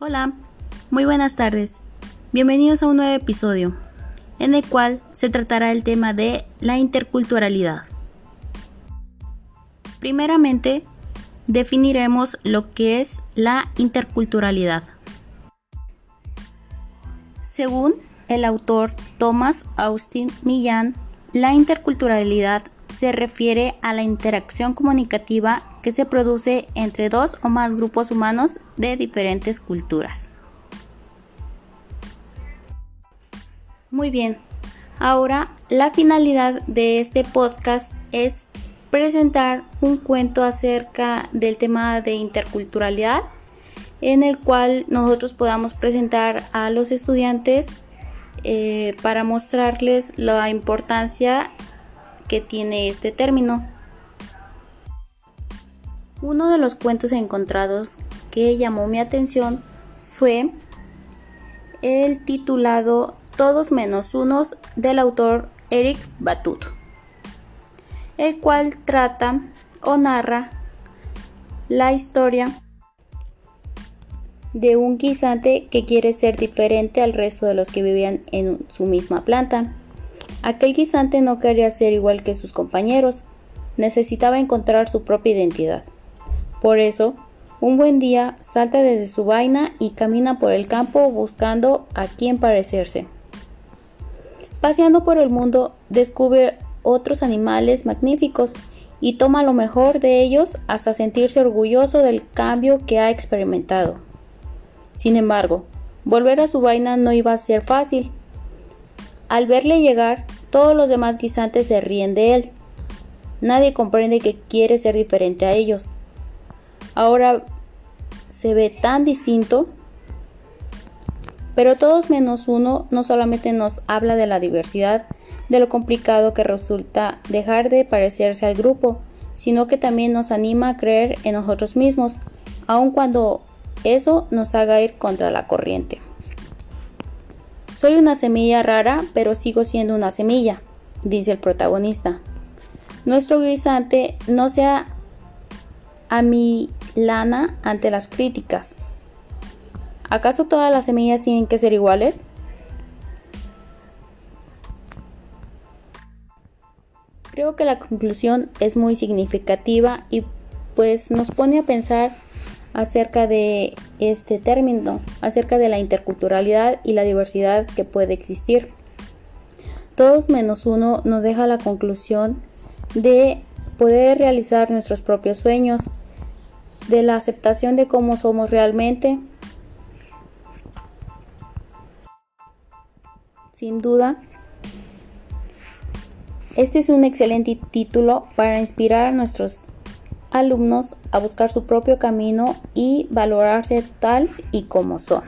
Hola, muy buenas tardes. Bienvenidos a un nuevo episodio, en el cual se tratará el tema de la interculturalidad. Primeramente, definiremos lo que es la interculturalidad. Según el autor Thomas Austin Millán, la interculturalidad se refiere a la interacción comunicativa que se produce entre dos o más grupos humanos de diferentes culturas. Muy bien, ahora la finalidad de este podcast es presentar un cuento acerca del tema de interculturalidad en el cual nosotros podamos presentar a los estudiantes eh, para mostrarles la importancia que tiene este término. Uno de los cuentos encontrados que llamó mi atención fue el titulado Todos menos unos del autor Eric Batut, el cual trata o narra la historia de un guisante que quiere ser diferente al resto de los que vivían en su misma planta. Aquel guisante no quería ser igual que sus compañeros, necesitaba encontrar su propia identidad. Por eso, un buen día salta desde su vaina y camina por el campo buscando a quién parecerse. Paseando por el mundo, descubre otros animales magníficos y toma lo mejor de ellos hasta sentirse orgulloso del cambio que ha experimentado. Sin embargo, volver a su vaina no iba a ser fácil. Al verle llegar, todos los demás guisantes se ríen de él. Nadie comprende que quiere ser diferente a ellos. Ahora se ve tan distinto. Pero todos menos uno no solamente nos habla de la diversidad, de lo complicado que resulta dejar de parecerse al grupo, sino que también nos anima a creer en nosotros mismos, aun cuando eso nos haga ir contra la corriente. Soy una semilla rara, pero sigo siendo una semilla, dice el protagonista. Nuestro guisante no sea amilana ante las críticas. ¿Acaso todas las semillas tienen que ser iguales? Creo que la conclusión es muy significativa y pues nos pone a pensar acerca de este término, acerca de la interculturalidad y la diversidad que puede existir. Todos menos uno nos deja la conclusión de poder realizar nuestros propios sueños, de la aceptación de cómo somos realmente. Sin duda, este es un excelente título para inspirar a nuestros alumnos a buscar su propio camino y valorarse tal y como son.